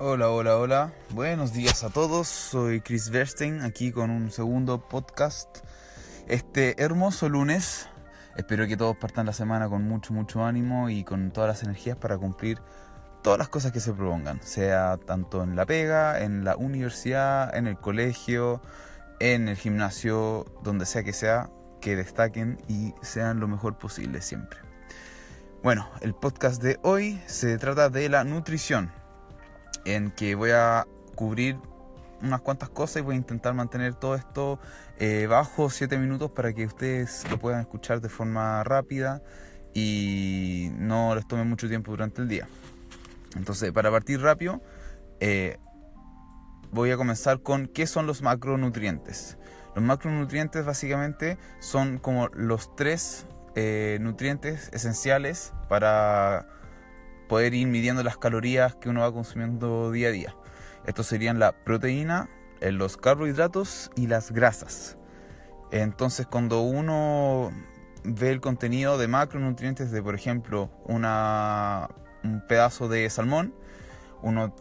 Hola, hola, hola. Buenos días a todos. Soy Chris Verstein aquí con un segundo podcast. Este hermoso lunes. Espero que todos partan la semana con mucho, mucho ánimo y con todas las energías para cumplir todas las cosas que se propongan. Sea tanto en la pega, en la universidad, en el colegio, en el gimnasio, donde sea que sea, que destaquen y sean lo mejor posible siempre. Bueno, el podcast de hoy se trata de la nutrición en que voy a cubrir unas cuantas cosas y voy a intentar mantener todo esto eh, bajo 7 minutos para que ustedes lo puedan escuchar de forma rápida y no les tome mucho tiempo durante el día. Entonces, para partir rápido, eh, voy a comenzar con qué son los macronutrientes. Los macronutrientes básicamente son como los tres eh, nutrientes esenciales para poder ir midiendo las calorías que uno va consumiendo día a día. Estos serían la proteína, eh, los carbohidratos y las grasas. Entonces cuando uno ve el contenido de macronutrientes de, por ejemplo, un pedazo de salmón, uno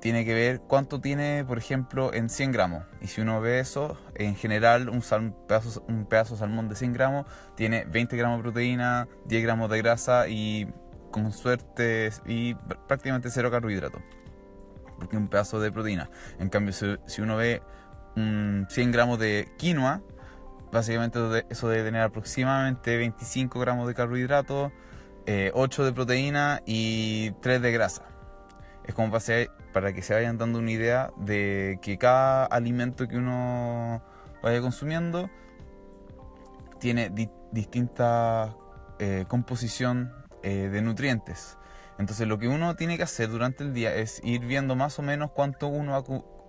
tiene que ver cuánto tiene, por ejemplo, en 100 gramos. Y si uno ve eso, en general un, pedazo, un pedazo de salmón de 100 gramos tiene 20 gramos de proteína, 10 gramos de grasa y con suerte y prácticamente cero carbohidratos, porque un pedazo de proteína. En cambio, si, uno ve 100 gramos de quinoa, básicamente eso debe tener aproximadamente 25 gramos de carbohidratos, 8 eh, de proteína y 3 de grasa. Es como para, que se vayan dando una idea de que cada alimento que uno vaya consumiendo tiene distinta eh, composición eh, de nutrientes. Entonces lo que uno tiene que hacer durante el día es ir viendo más o menos cuánto uno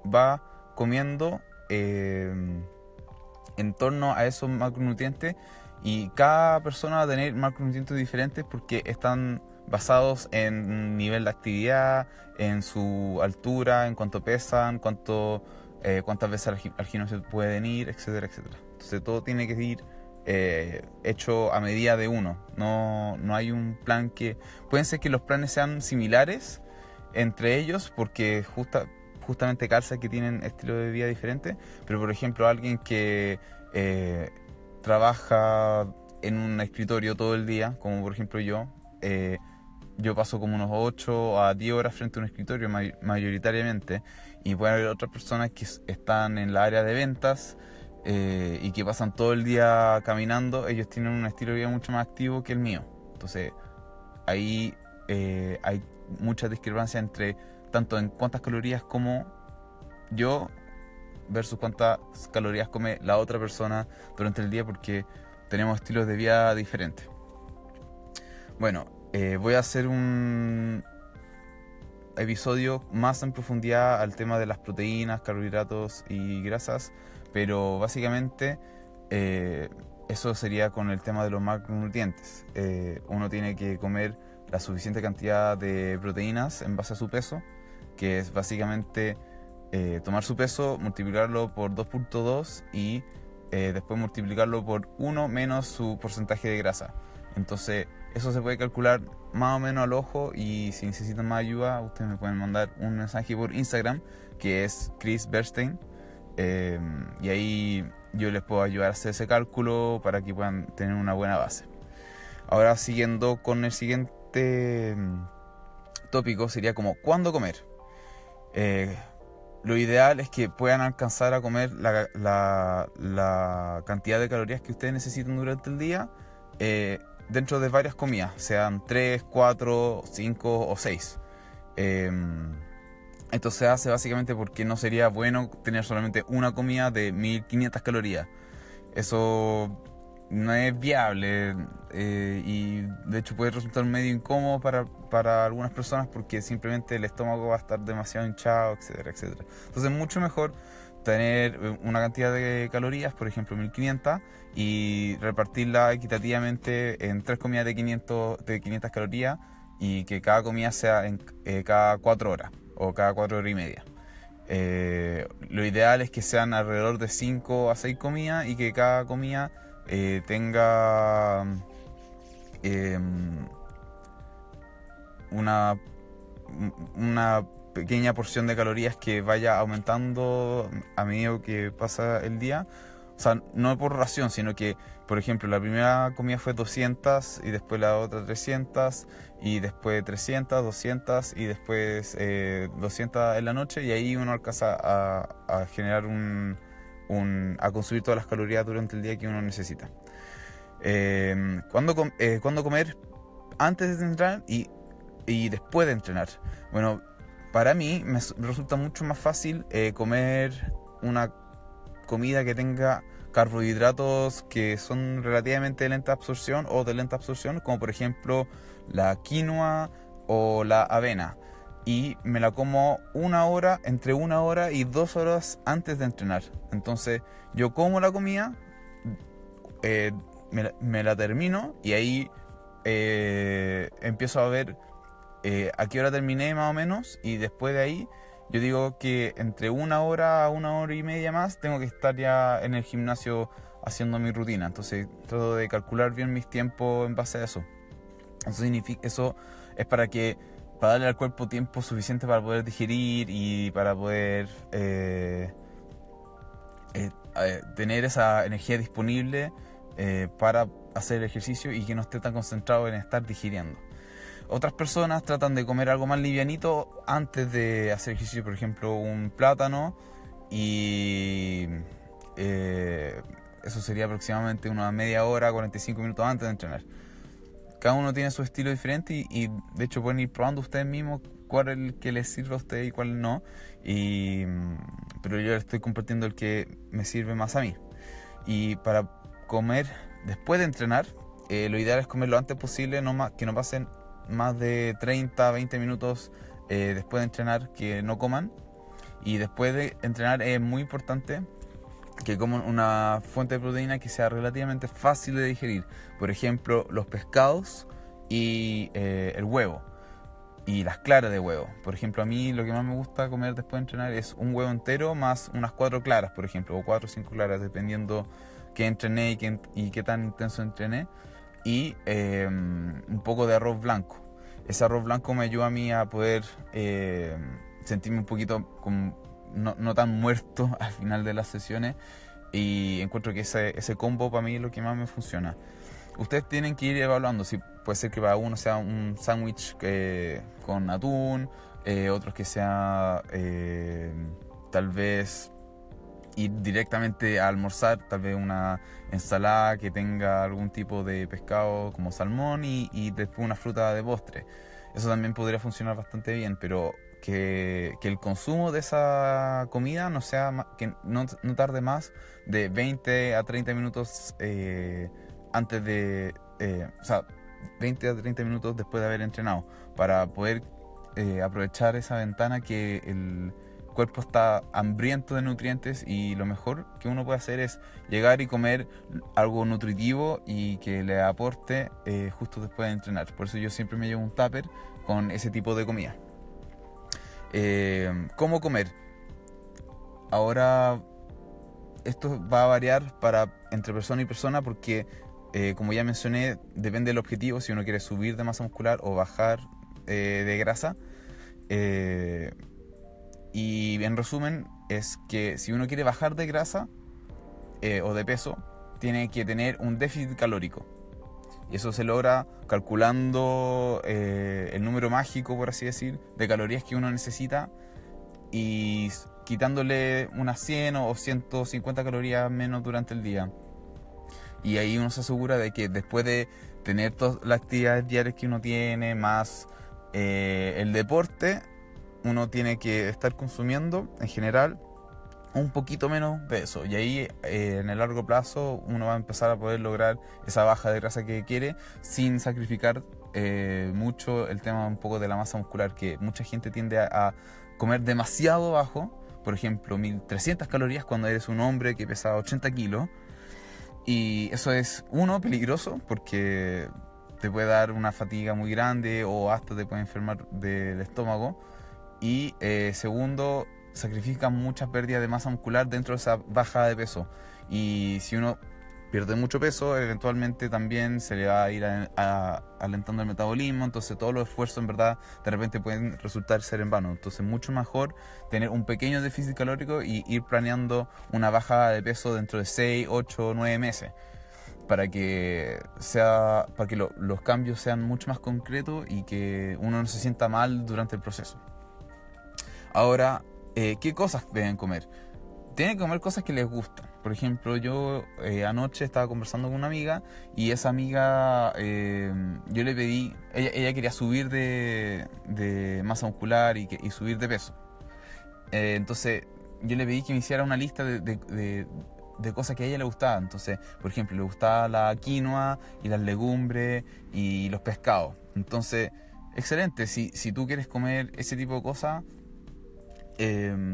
va comiendo eh, en torno a esos macronutrientes y cada persona va a tener macronutrientes diferentes porque están basados en nivel de actividad, en su altura, en cuánto pesan, cuánto, eh, cuántas veces al, al gimnasio pueden ir, etcétera, etcétera. Entonces todo tiene que ir eh, hecho a medida de uno. No, no hay un plan que... Pueden ser que los planes sean similares entre ellos porque justa, justamente calza que tienen estilo de vida diferente, pero por ejemplo alguien que eh, trabaja en un escritorio todo el día, como por ejemplo yo, eh, yo paso como unos 8 a 10 horas frente a un escritorio mayoritariamente y pueden haber otras personas que están en la área de ventas, eh, y que pasan todo el día caminando, ellos tienen un estilo de vida mucho más activo que el mío. Entonces, ahí eh, hay mucha discrepancia entre tanto en cuántas calorías como yo versus cuántas calorías come la otra persona durante el día porque tenemos estilos de vida diferentes. Bueno, eh, voy a hacer un episodio más en profundidad al tema de las proteínas, carbohidratos y grasas pero básicamente eh, eso sería con el tema de los macronutrientes. Eh, uno tiene que comer la suficiente cantidad de proteínas en base a su peso, que es básicamente eh, tomar su peso, multiplicarlo por 2.2 y después multiplicarlo por 1 menos su porcentaje de grasa. Entonces, eso se puede calcular más o menos al ojo y si necesitan más ayuda, ustedes me pueden mandar un mensaje por Instagram que es Chris Bernstein Em, y ahí yo les puedo ayudar a hacer ese cálculo para que puedan tener una buena base. Ahora siguiendo con el siguiente em, tópico sería como cuándo comer. Eh, lo ideal es que puedan alcanzar a comer la, la, cantidad de calorías que ustedes necesiten durante el día eh, dentro de varias comidas, sean 3, 4, 5 o 6. Esto se hace básicamente porque no sería bueno tener solamente una comida de 1500 calorías. Eso no es viable eh, y de hecho puede resultar medio incómodo para, para, algunas personas porque simplemente el estómago va a estar demasiado hinchado, etcétera, etcétera. Entonces es mucho mejor tener eh, una cantidad de calorías, por ejemplo 1500, y repartirla equitativamente en tres comidas de 500, de 500 calorías y que cada comida sea en eh, cada cuatro horas o cada cuatro horas y media. Eh, lo ideal es que sean alrededor de 5 a 6 comidas y que cada comida eh, tenga em, una, una pequeña porción de calorías que vaya aumentando a medida que pasa el día. O sea, no por ración, sino que, por ejemplo, la primera comida fue 200 y después la otra 300 y después 300, 200 y después 200 eh, en la noche y ahí uno alcanza a, generar un, a consumir todas las calorías durante el día que uno necesita. Eh, ¿cuándo, eh, comer? Antes de entrenar y, y después de entrenar. Bueno, para mí me resulta mucho más fácil eh, comer una comida que tenga carbohidratos que son relativamente de lenta absorción o de lenta absorción, como por ejemplo la quinoa o la avena. Y me la como una hora, entre una hora y dos horas antes de entrenar. Entonces yo como la comida, eh, me, la termino y ahí eh, empiezo a ver eh, a qué hora terminé más o menos y después de ahí yo digo que entre una hora a una hora y media más tengo que estar ya en el gimnasio haciendo mi rutina. Entonces trato de calcular bien mis tiempos en base a eso. Eso, significa, eso es para que para darle al cuerpo tiempo suficiente para poder digerir y para poder eh, eh, tener esa energía disponible para hacer el ejercicio y que no esté tan concentrado en estar digiriendo. Otras personas tratan de comer algo más livianito antes de hacer ejercicio, por ejemplo, un plátano y eh, eso sería aproximadamente una media hora, 45 minutos antes de entrenar. Cada uno tiene su estilo diferente y, de hecho pueden ir probando ustedes mismos cuál es el que les sirve a ustedes y cuál no. Y, pero yo estoy compartiendo el que me sirve más a mí. Y para comer después de entrenar, eh, lo ideal es comer lo antes posible, no más, que no pasen más de 30, 20 minutos eh, después de entrenar que no coman. Y después de entrenar es muy importante que coman una fuente de proteína que sea relativamente fácil de digerir. Por ejemplo, los pescados y eh, el huevo. Y las claras de huevo. Por ejemplo, a mí lo que más me gusta comer después de entrenar es un huevo entero más unas cuatro claras, por ejemplo, o cuatro o cinco claras, dependiendo qué entrené y qué, y qué tan intenso entrené y em, un poco de arroz blanco. Ese arroz blanco me ayuda a mí a poder em, sentirme un poquito no, no, tan muerto al final de las sesiones y encuentro que ese, ese combo para mí es lo que más me funciona. Ustedes tienen que ir evaluando si puede ser que para uno sea un sándwich eh, con atún, eh, otros que sea eh, tal vez ir directamente a almorzar, tal vez una ensalada que tenga algún tipo de pescado como salmón y, después una fruta de postre. Eso también podría funcionar bastante bien, pero que, el consumo de esa comida no sea que no, tarde más de 20 a 30 minutos eh, antes de, eh, o sea, 20 a 30 minutos después de haber entrenado, para poder eh, aprovechar esa ventana que el cuerpo está hambriento de nutrientes y lo mejor que uno puede hacer es llegar y comer algo nutritivo y que le aporte eh, justo después de entrenar. Por eso yo siempre me llevo un tupper con ese tipo de comida. Eh, ¿Cómo comer? Ahora esto va a variar para entre persona y persona porque eh, como ya mencioné depende del objetivo si uno quiere subir de masa muscular o bajar de grasa. Y en resumen es que si uno quiere bajar de grasa eh, o de peso, tiene que tener un déficit calórico. Y eso se logra calculando eh, el número mágico, por así decir, de calorías que uno necesita y quitándole unas 100 o 150 calorías menos durante el día. Y ahí uno se asegura de que después de tener todas las actividades diarias que uno tiene, más eh, el deporte, uno tiene que estar consumiendo en general un poquito menos de eso. Y ahí eh, en el largo plazo uno va a empezar a poder lograr esa baja de grasa que quiere sin sacrificar eh, mucho el tema un poco de la masa muscular que mucha gente tiende a, comer demasiado bajo. Por ejemplo 1300 calorías cuando eres un hombre que pesa 80 kilos. Y eso es uno peligroso porque te puede dar una fatiga muy grande o hasta te puede enfermar del estómago y eh, segundo, sacrifica mucha pérdida de masa muscular dentro de esa bajada de peso. Y si uno pierde mucho peso, eventualmente también se le va a ir alentando el metabolismo, entonces todos los esfuerzos en verdad de repente pueden resultar ser en vano. Entonces mucho mejor tener un pequeño déficit calórico y ir planeando una baja de peso dentro de 6, 8, 9 meses para que sea para que los cambios sean mucho más concretos y que uno no se sienta mal durante el proceso. Ahora, eh, ¿qué cosas deben comer? tienen que comer cosas que les gustan. Por ejemplo, yo eh, anoche estaba conversando con una amiga y esa amiga, eh, yo le pedí, ella, quería subir de, masa muscular y, subir de peso. Entonces, yo le pedí que me hiciera una lista de, cosas que a ella le gustaban. Entonces, por ejemplo, le gustaba la quinoa y las legumbres y los pescados. Entonces, excelente, si, si tú quieres comer ese tipo de cosas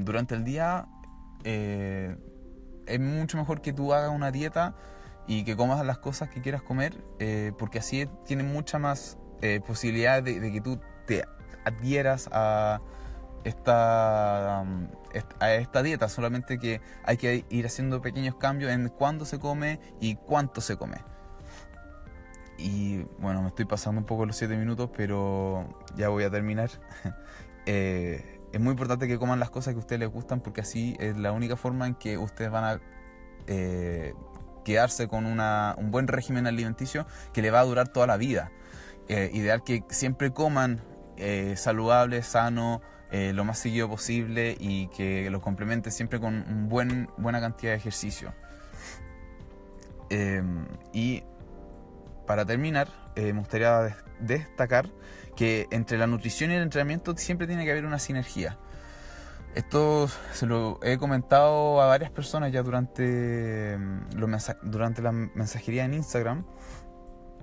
durante el día, eh, es mucho mejor que tú hagas una dieta y que comas las cosas que quieras comer, eh, porque así tienes mucha más eh, posibilidad de, que tú te adhieras a esta, a esta dieta, solamente que hay que ir haciendo pequeños cambios en cuándo se come y cuánto se come. Y bueno, me estoy pasando un poco los 7 minutos, pero ya voy a terminar. es muy importante que coman las cosas que a ustedes les gustan porque así es la única forma en que ustedes van a eh, quedarse con un buen régimen alimenticio que le va a durar toda la vida. Eh, ideal que siempre coman eh, saludable, sano, lo más seguido posible y que lo complementen siempre con una buen, buena cantidad de ejercicio. y para terminar, me gustaría destacar que entre la nutrición y el entrenamiento siempre tiene que haber una sinergia. Esto se lo he comentado a varias personas ya durante, mm, durante la mensajería en Instagram.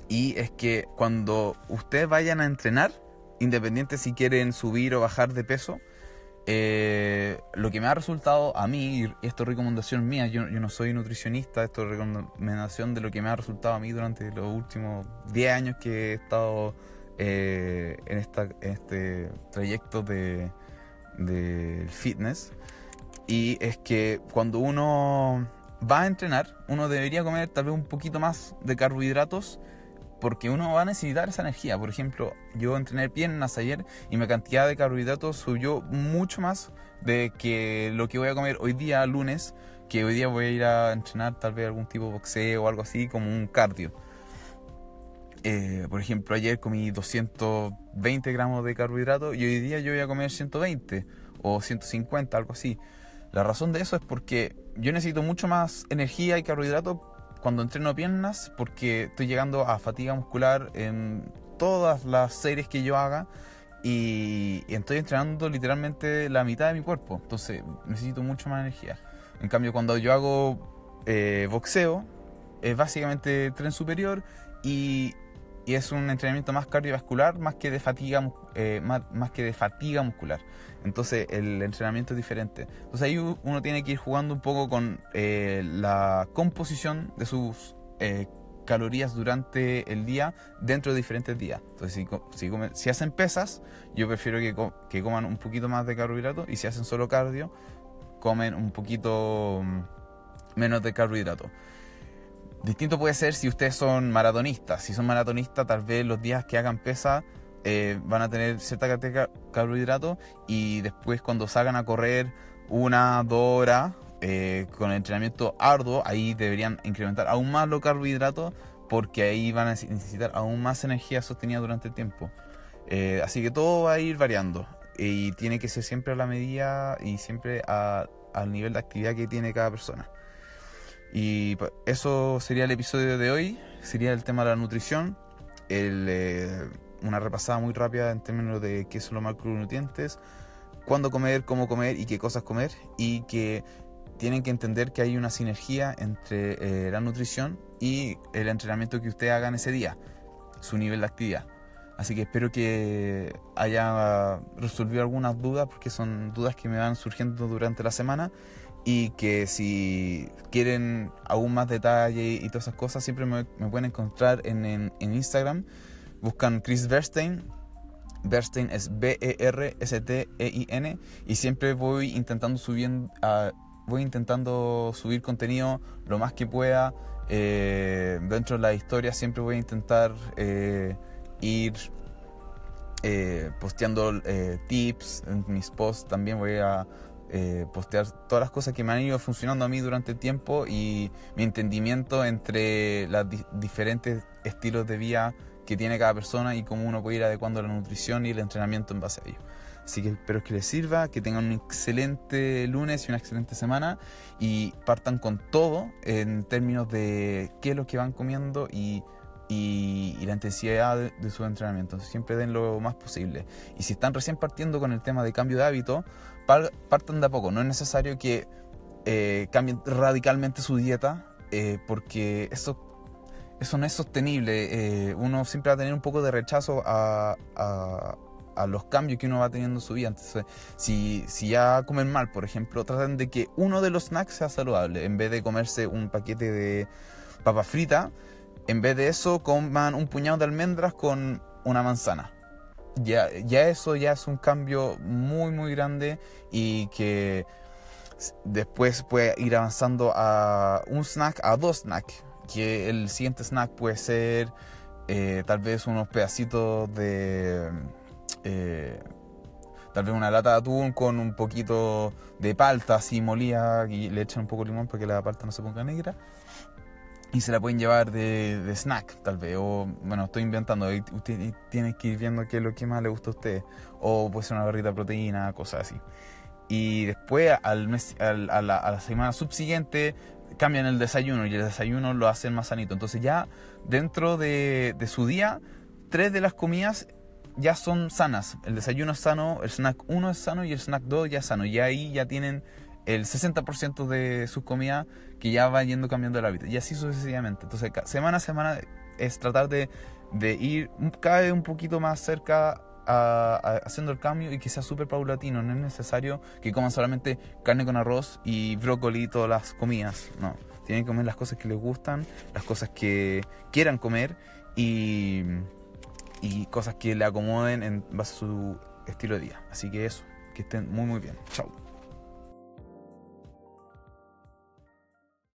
Y es que cuando ustedes vayan a entrenar, independiente si quieren subir o bajar de peso, eh, lo que me ha resultado a mí, y esto es recomendación mía, yo, yo, no soy nutricionista, esto es recomendación de lo que me ha resultado a mí durante los últimos 10 años que he estado eh, en, esta, este trayecto de, fitness. Y es que cuando uno va a entrenar, uno debería comer tal vez un poquito más de carbohidratos porque uno va a necesitar esa energía. Por ejemplo, yo entrené piernas ayer y mi cantidad de carbohidratos subió mucho más de que lo que voy a comer hoy día, lunes, que hoy día voy a ir a entrenar tal vez algún tipo de boxeo o algo así, como un cardio. Eh, por ejemplo, ayer comí 220 gramos de carbohidratos y hoy día yo voy a comer 120 o 150, algo así. La razón de eso es porque yo necesito mucho más energía y carbohidratos cuando entreno piernas porque estoy llegando a fatiga muscular en todas las series que yo haga y, estoy entrenando literalmente la mitad de mi cuerpo. Entonces necesito mucho más energía. En cambio, cuando yo hago eh, boxeo, es básicamente tren superior y y es un entrenamiento más cardiovascular más que de fatiga, eh, más, que de fatiga muscular. Entonces el entrenamiento es diferente. Entonces ahí uno tiene que ir jugando un poco con eh, la composición de sus eh, calorías durante el día dentro de diferentes días. Entonces si, si, hacen pesas, yo prefiero que, que, coman un poquito más de carbohidratos y si hacen solo cardio, comen un poquito mm, menos de carbohidratos. Distinto puede ser si ustedes son maratonistas. Si son maratonistas, tal vez los días que hagan pesa eh, van a tener cierta cantidad de carbohidratos y después cuando salgan a correr una, dos horas eh, con el entrenamiento arduo, ahí deberían incrementar aún más los carbohidratos porque ahí van a necesitar aún más energía sostenida durante el tiempo. Eh, así que todo va a ir variando y tiene que ser siempre a la medida y siempre al nivel de actividad que tiene cada persona. Y eso sería el episodio de hoy, sería el tema de la nutrición, eh, una repasada muy rápida en términos de qué son los macronutrientes, cuándo comer, cómo comer y qué cosas comer, y que tienen que entender que hay una sinergia entre eh, la nutrición y el entrenamiento que usted haga en ese día, su nivel de actividad. Así que espero que haya resolvido algunas dudas, porque son dudas que me van surgiendo durante la semana y que si quieren aún más detalle y todas esas cosas, siempre me, pueden encontrar en, en, Instagram. Buscan Chris Verstein. Verstein es B-E-R-S-T-E-I-N. Y siempre voy intentando subir, a, voy intentando subir contenido lo más que pueda. Eh, dentro de la historia siempre voy a intentar eh, ir eh, posteando tips en mis posts. También voy a postear todas las cosas que me han ido funcionando a mí durante el tiempo y mi entendimiento entre los diferentes estilos de vida que tiene cada persona y cómo uno puede ir adecuando la nutrición y el entrenamiento en base a ello. Así que espero que les sirva, que tengan un excelente lunes y una excelente semana y partan con todo en términos de qué es lo que van comiendo y, la intensidad de, su entrenamiento. Siempre den lo más posible. Y si están recién partiendo con el tema de cambio de hábito, partan de a poco. No es necesario que eh, cambien radicalmente su dieta eh, porque eso eso no es sostenible. Eh, uno siempre va a tener un poco de rechazo a, a los cambios que uno va teniendo en su vida. Entonces, si, si ya comen mal, por ejemplo, traten de que uno de los snacks sea saludable. En vez de comerse un paquete de papa frita, en vez de eso, coman un puñado de almendras con una manzana. Ya, ya eso ya es un cambio muy, muy grande y que después puede ir avanzando a un snack, a dos snacks. Que el siguiente snack puede ser eh, tal vez unos pedacitos de eh, tal vez una lata de atún con un poquito de palta así molida y le echan un poco de limón para que la palta no se ponga negra. Y se la pueden llevar de, snack, tal vez. O, bueno, estoy inventando. Tiene que ir viendo qué es lo que más le gusta a usted. O puede ser una barrita de proteína, cosas así. Y después, al mes, a, la, semana subsiguiente, cambian el desayuno. Y el desayuno lo hacen más sanito. Entonces, ya dentro de, de su día, tres de las comidas ya son sanas. El desayuno es sano, el snack 1 es sano y el snack 2 ya es sano. Y ahí ya tienen el 60% de sus comidas que ya va yendo cambiando el hábito. Y así sucesivamente. Entonces, semana a semana es tratar de, de ir cada vez un poquito más cerca a, haciendo el cambio y que sea súper paulatino. No es necesario que coman solamente carne con arroz y brócoli todas las comidas. No. Tienen que comer las cosas que les gustan, las cosas que quieran comer y y cosas que le acomoden en base a su estilo de vida. Así que eso, que estén muy muy bien. Chao.